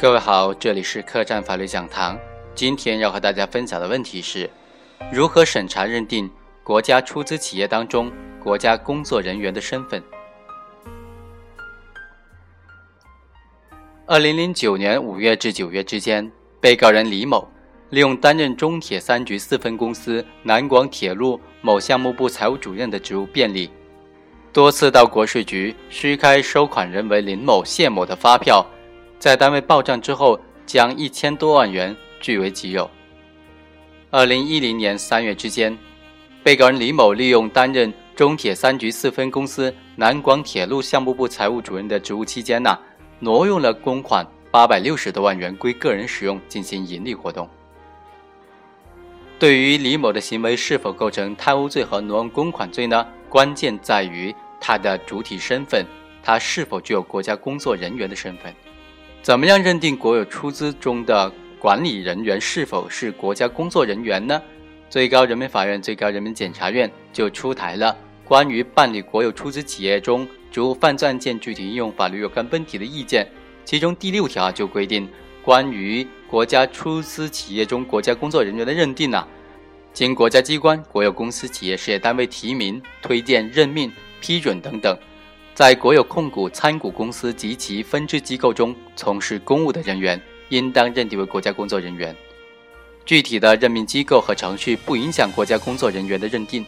各位好，这里是客栈法律讲堂。今天要和大家分享的问题是：如何审查认定国家出资企业当中国家工作人员的身份？二零零九年五月至九月之间，被告人李某利用担任中铁三局四分公司南广铁路某项目部财务主任的职务便利，多次到国税局虚开收款人为林某、谢某的发票。在单位报账之后，将一千多万元据为己有。二零一零年三月之间，被告人李某利用担任中铁三局四分公司南广铁路项目部财务主任的职务期间呢，挪用了公款八百六十多万元归个人使用，进行盈利活动。对于李某的行为是否构成贪污罪和挪用公款罪呢？关键在于他的主体身份，他是否具有国家工作人员的身份。怎么样认定国有出资中的管理人员是否是国家工作人员呢？最高人民法院、最高人民检察院就出台了关于办理国有出资企业中职务犯罪案件具体应用法律若干问题的意见，其中第六条就规定，关于国家出资企业中国家工作人员的认定呢，经国家机关、国有公司、企业、事业单位提名、推荐、任命、批准等等。在国有控股、参股公司及其分支机构中从事公务的人员，应当认定为国家工作人员。具体的任命机构和程序不影响国家工作人员的认定。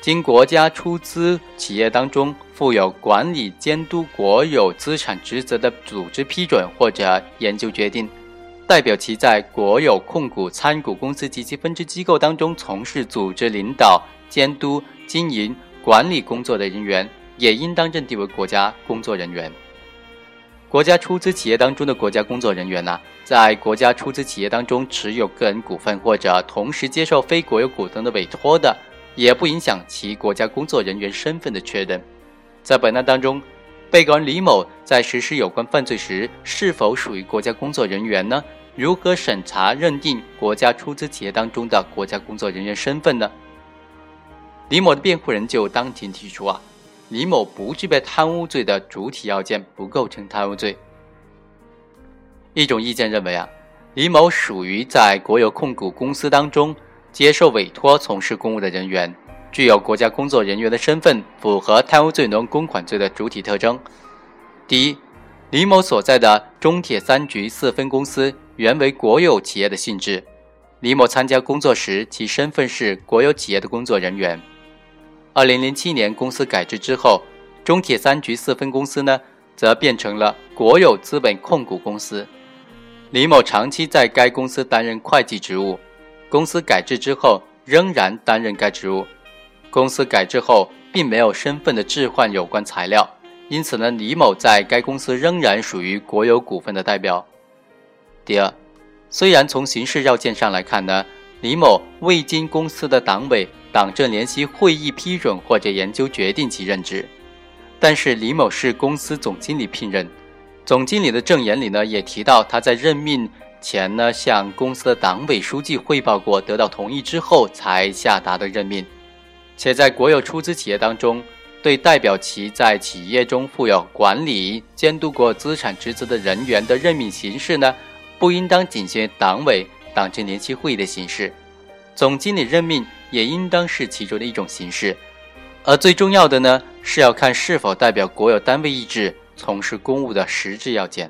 经国家出资企业当中负有管理监督国有资产职责的组织批准或者研究决定，代表其在国有控股、参股公司及其分支机构当中从事组织领导、监督、经营、管理工作的人员。也应当认定为国家工作人员。国家出资企业当中的国家工作人员呢，在国家出资企业当中持有个人股份或者同时接受非国有股东的委托的，也不影响其国家工作人员身份的确认。在本案当中，被告人李某在实施有关犯罪时是否属于国家工作人员呢？如何审查认定国家出资企业当中的国家工作人员身份呢？李某的辩护人就当庭提出啊。李某不具备贪污罪的主体要件，不构成贪污罪。一种意见认为啊，李某属于在国有控股公司当中接受委托从事公务的人员，具有国家工作人员的身份，符合贪污罪挪用公款罪的主体特征。第一，李某所在的中铁三局四分公司原为国有企业的性质，李某参加工作时，其身份是国有企业的工作人员。二零零七年公司改制之后，中铁三局四分公司呢，则变成了国有资本控股公司。李某长期在该公司担任会计职务，公司改制之后仍然担任该职务。公司改制后并没有身份的置换有关材料，因此呢，李某在该公司仍然属于国有股份的代表。第二，虽然从刑事要件上来看呢，李某未经公司的党委。党政联席会议批准或者研究决定其任职，但是李某是公司总经理聘任，总经理的证言里呢也提到他在任命前呢向公司的党委书记汇报过，得到同意之后才下达的任命，且在国有出资企业当中，对代表其在企业中负有管理监督国有资产职责的人员的任命形式呢，不应当仅限党委党政联席会议的形式，总经理任命。也应当是其中的一种形式，而最重要的呢，是要看是否代表国有单位意志从事公务的实质要件。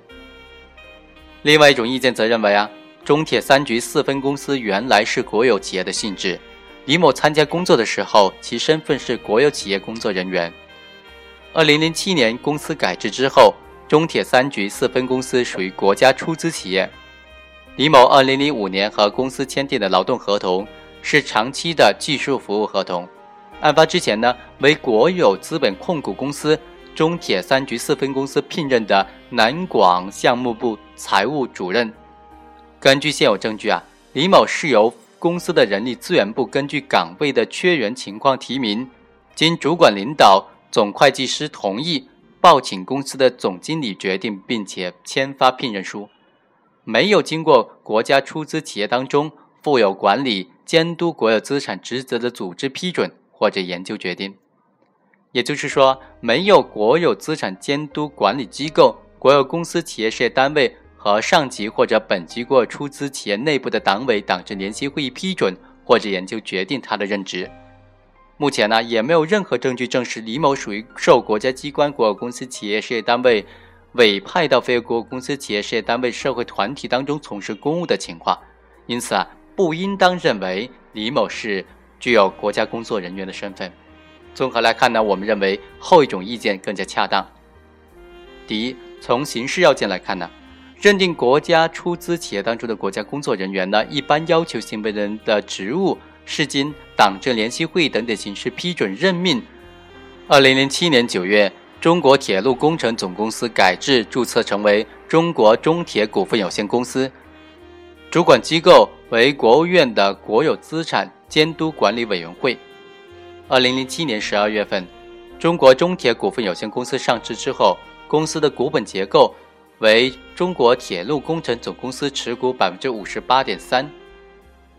另外一种意见则认为啊，中铁三局四分公司原来是国有企业的性质，李某参加工作的时候，其身份是国有企业工作人员。二零零七年公司改制之后，中铁三局四分公司属于国家出资企业，李某二零零五年和公司签订的劳动合同。是长期的技术服务合同。案发之前呢，为国有资本控股公司中铁三局四分公司聘任的南广项目部财务主任。根据现有证据啊，李某是由公司的人力资源部根据岗位的缺员情况提名，经主管领导、总会计师同意，报请公司的总经理决定，并且签发聘任书，没有经过国家出资企业当中负有管理。监督国有资产职责的组织批准或者研究决定，也就是说，没有国有资产监督管理机构、国有公司、企业、事业单位和上级或者本级国有出资企业内部的党委党政联席会议批准或者研究决定他的任职。目前呢，也没有任何证据证实李某属于受国家机关、国有公司、企业事业单位委派到非国公司、企业事业单位、社会团体当中从事公务的情况。因此啊，不应当认为李某是具有国家工作人员的身份。综合来看呢，我们认为后一种意见更加恰当。第一，从形式要件来看呢，认定国家出资企业当中的国家工作人员呢，一般要求行为人的职务是经党政联席会议等等形式批准任命。二零零七年九月，中国铁路工程总公司改制注册成为中国中铁股份有限公司，主管机构为国务院的国有资产监督管理委员会。二零零七年十二月份，中国中铁股份有限公司上市之后，公司的股本结构为中国铁路工程总公司持股百分之五十八点三，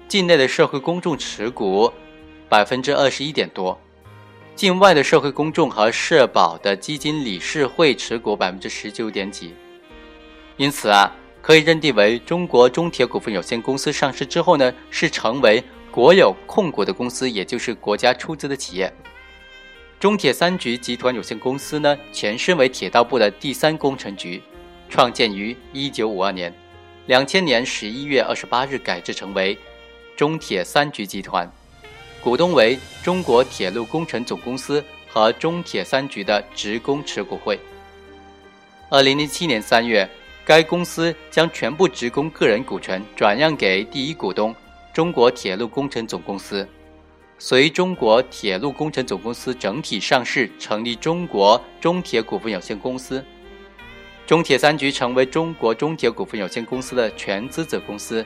境内的社会公众持股百分之二十一点多，境外的社会公众和社保的基金理事会持股百分之十九点几。因此啊，可以认定为中国中铁股份有限公司上市之后呢，是成为。国有控股的公司，也就是国家出资的企业。中铁三局集团有限公司呢，前身为铁道部的第三工程局，创建于一九五二年，两千年十一月二十八日改制成为中铁三局集团，股东为中国铁路工程总公司和中铁三局的职工持股会。二零零七年三月，该公司将全部职工个人股权转让给第一股东。中国铁路工程总公司随中国铁路工程总公司整体上市，成立中国中铁股份有限公司。中铁三局成为中国中铁股份有限公司的全资子公司，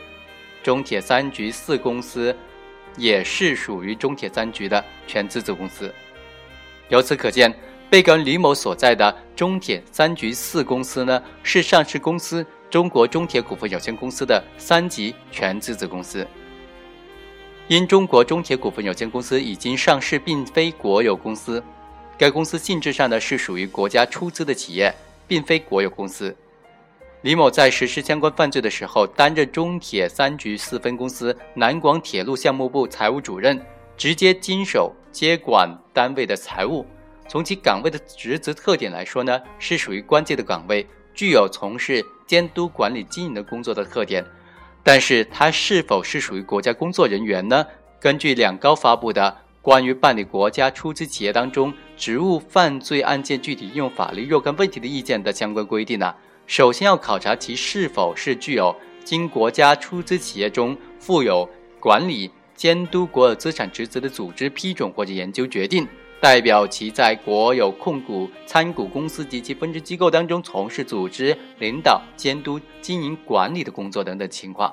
中铁三局四公司也是属于中铁三局的全资子公司。由此可见，被告人李某所在的中铁三局四公司呢，是上市公司中国中铁股份有限公司的三级全资子公司。因中国中铁股份有限公司已经上市，并非国有公司，该公司性质上呢是属于国家出资的企业，并非国有公司。李某在实施相关犯罪的时候，担任中铁三局四分公司南广铁路项目部财务主任，直接经手接管单位的财务。从其岗位的职责特点来说呢，是属于关键的岗位，具有从事监督管理经营的工作的特点。但是他是否是属于国家工作人员呢？根据两高发布的《关于办理国家出资企业当中职务犯罪案件具体应用法律若干问题的意见》的相关规定呢，首先要考察其是否是具有经国家出资企业中负有管理监督国有资产职责的组织批准或者研究决定。代表其在国有控股、参股公司及其分支机构当中从事组织领导、监督、经营管理的工作等等情况。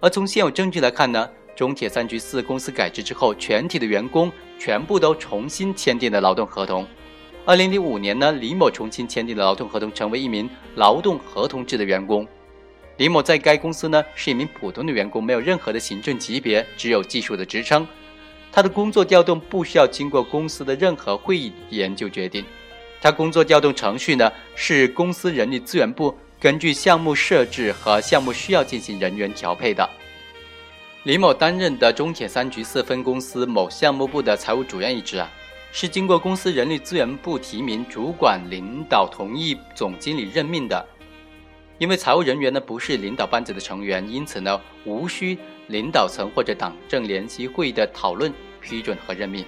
而从现有证据来看呢，中铁三局四公司改制之后，全体的员工全部都重新签订了劳动合同。二零零五年呢，李某重新签订了劳动合同，成为一名劳动合同制的员工。李某在该公司呢是一名普通的员工，没有任何的行政级别，只有技术的职称。他的工作调动不需要经过公司的任何会议研究决定，他工作调动程序呢是公司人力资源部根据项目设置和项目需要进行人员调配的。李某担任的中铁三局四分公司某项目部的财务主任一职啊，是经过公司人力资源部提名、主管领导同意、总经理任命的。因为财务人员呢不是领导班子的成员，因此呢无需领导层或者党政联席会议的讨论。批准和任命，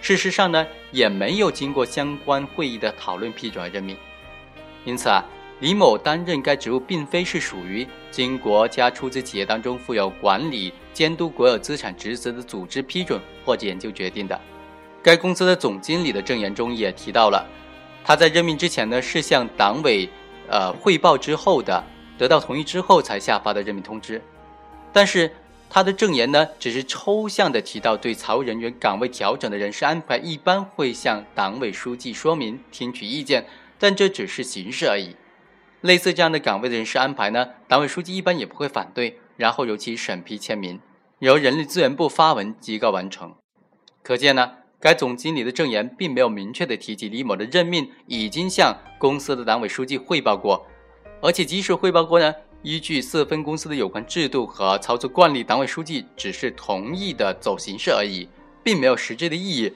事实上呢，也没有经过相关会议的讨论、批准和任命。因此啊，李某担任该职务，并非是属于经国家出资企业当中负有管理、监督国有资产职责的组织批准或者研究决定的。该公司的总经理的证言中也提到了，他在任命之前呢，是向党委呃汇报之后的，得到同意之后才下发的任命通知，但是。他的证言呢，只是抽象的提到对财务人员岗位调整的人事安排，一般会向党委书记说明，听取意见，但这只是形式而已。类似这样的岗位的人事安排呢，党委书记一般也不会反对，然后由其审批签名，由人力资源部发文即告完成。可见呢，该总经理的证言并没有明确的提及李某的任命已经向公司的党委书记汇报过，而且即使汇报过呢，依据四分公司的有关制度和操作惯例，党委书记只是同意的走形式而已，并没有实质的意义，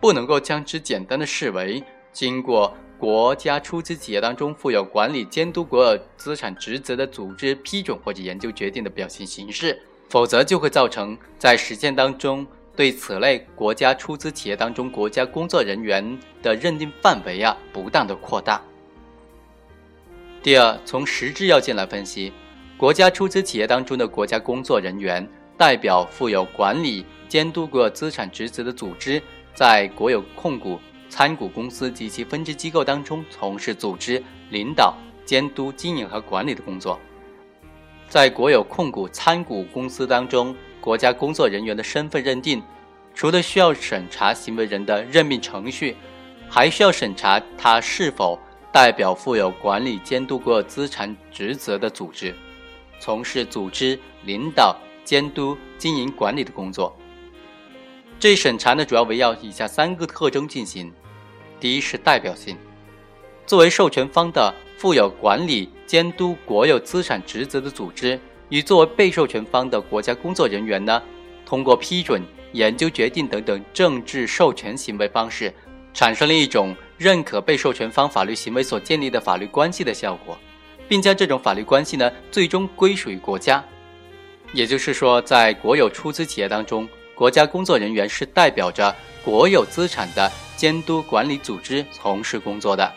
不能够将之简单的视为经过国家出资企业当中负有管理监督国有资产职责的组织批准或者研究决定的表现形式，否则就会造成在实践当中对此类国家出资企业当中国家工作人员的认定范围啊不当的扩大。第二，从实质要件来分析，国家出资企业当中的国家工作人员代表负有管理、监督国有资产职责的组织，在国有控股、参股公司及其分支机构当中从事组织领导、监督、经营和管理的工作。在国有控股、参股公司当中，国家工作人员的身份认定，除了需要审查行为人的任命程序，还需要审查他是否。代表负有管理监督国有资产职责的组织，从事组织领导、监督、经营管理的工作。这一审查呢，主要围绕以下三个特征进行：第一是代表性，作为授权方的负有管理监督国有资产职责的组织，与作为被授权方的国家工作人员呢，通过批准、研究决定等等政治授权行为方式。产生了一种认可被授权方法律行为所建立的法律关系的效果，并将这种法律关系呢最终归属于国家。也就是说，在国有出资企业当中，国家工作人员是代表着国有资产的监督管理组织从事工作的。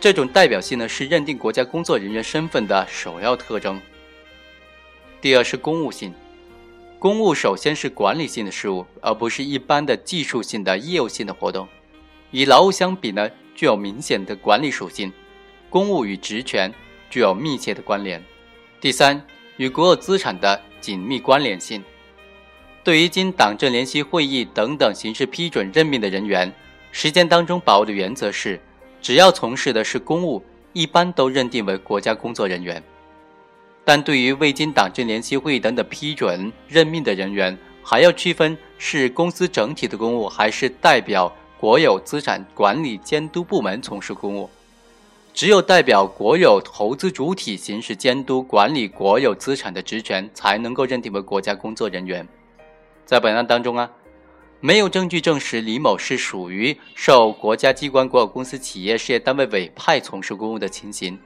这种代表性呢是认定国家工作人员身份的首要特征。第二是公务性。公务首先是管理性的事务，而不是一般的技术性的业务性的活动。与劳务相比呢，具有明显的管理属性。公务与职权具有密切的关联。第三，与国有资产的紧密关联性。对于经党政联席会议等等形式批准任命的人员，实践当中把握的原则是，只要从事的是公务，一般都认定为国家工作人员。但对于未经党政联席会议等等批准任命的人员，还要区分是公司整体的公务，还是代表。国有资产管理监督部门从事公务，只有代表国有投资主体行使监督管理国有资产的职权，才能够认定为国家工作人员。在本案当中啊，没有证据证实李某是属于受国家机关、国有公司、企业、事业单位委派从事公务的情形。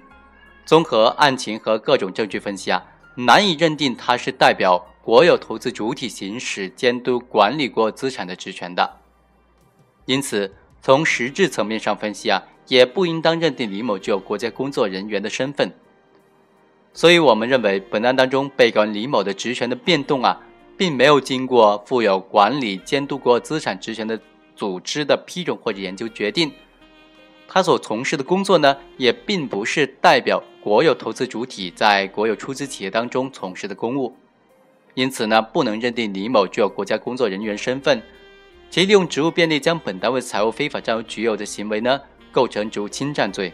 综合案情和各种证据分析啊，难以认定他是代表国有投资主体行使监督管理国有资产的职权的。因此，从实质层面上分析啊，也不应当认定李某具有国家工作人员的身份。所以，我们认为本案当中被告人李某的职权的变动啊，并没有经过负有管理监督过资产职权的组织的批准或者研究决定。他所从事的工作呢，也并不是代表国有投资主体在国有出资企业当中从事的公务。因此呢，不能认定李某具有国家工作人员身份。其利用职务便利将本单位财物非法占有局有的行为呢，构成职务侵占罪。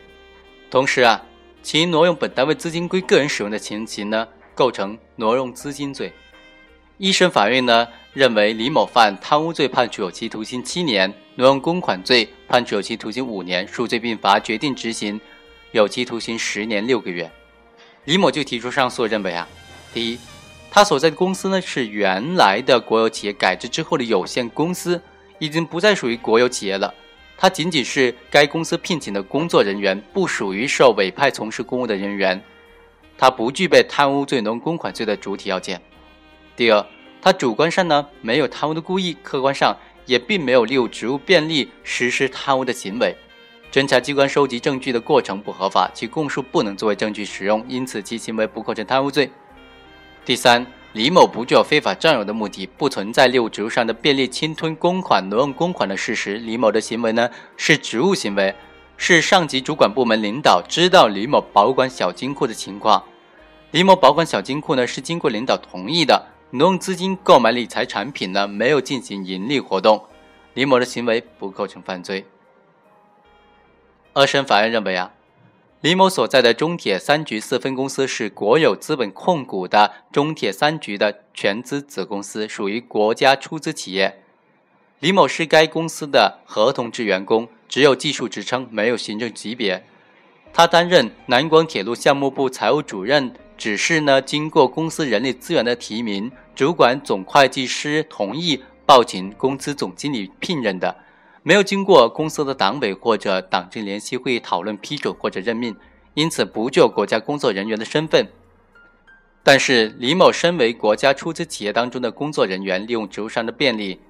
同时啊，其挪用本单位资金归个人使用的情形呢，构成挪用资金罪。一审法院呢认为李某犯贪污罪，判处有期徒刑七年；挪用公款罪，判处有期徒刑五年，数罪并罚，决定执行有期徒刑十年六个月。李某就提出上诉，认为啊，第一。他所在的公司呢是原来的国有企业改制之后的有限公司，已经不再属于国有企业了。他仅仅是该公司聘请的工作人员，不属于受委派从事公务的人员。他不具备贪污罪、挪用公款罪的主体要件。第二，他主观上呢没有贪污的故意，客观上也并没有利用职务便利实施贪污的行为。侦查机关收集证据的过程不合法，其供述不能作为证据使用，因此其行为不构成贪污罪。第三，李某不具有非法占有的目的，不存在利用职务上的便利侵吞公款、挪用公款的事实。李某的行为呢是职务行为，是上级主管部门领导知道李某保管小金库的情况。李某保管小金库呢是经过领导同意的，挪用资金购买理财产品呢没有进行盈利活动，李某的行为不构成犯罪。二审法院认为啊。李某所在的中铁三局四分公司是国有资本控股的中铁三局的全资子公司，属于国家出资企业。李某是该公司的合同制员工，只有技术职称，没有行政级别。他担任南广铁路项目部财务主任，只是呢经过公司人力资源的提名，主管总会计师同意报请公司总经理聘任的，没有经过公司的党委或者党政联席会议讨论批准或者任命，因此不就国家工作人员的身份。但是李某身为国家出资企业当中的工作人员，利用职务上的便利，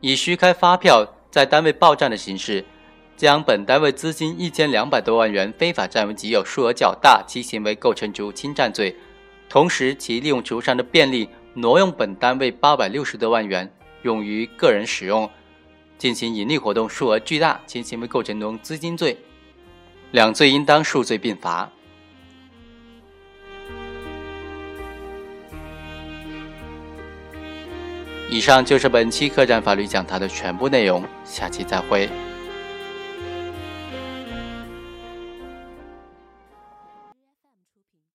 以虚开发票，在单位报账的形式。将本单位资金一千两百多万元非法占为己有，数额较大，其行为构成职务侵占罪。同时，其利用职务上的便利，挪用本单位八百六十多万元用于个人使用，进行盈利活动，数额巨大，其行为构成挪用资金罪。两罪应当数罪并罚。以上就是本期客栈法律讲堂的全部内容，下期再会。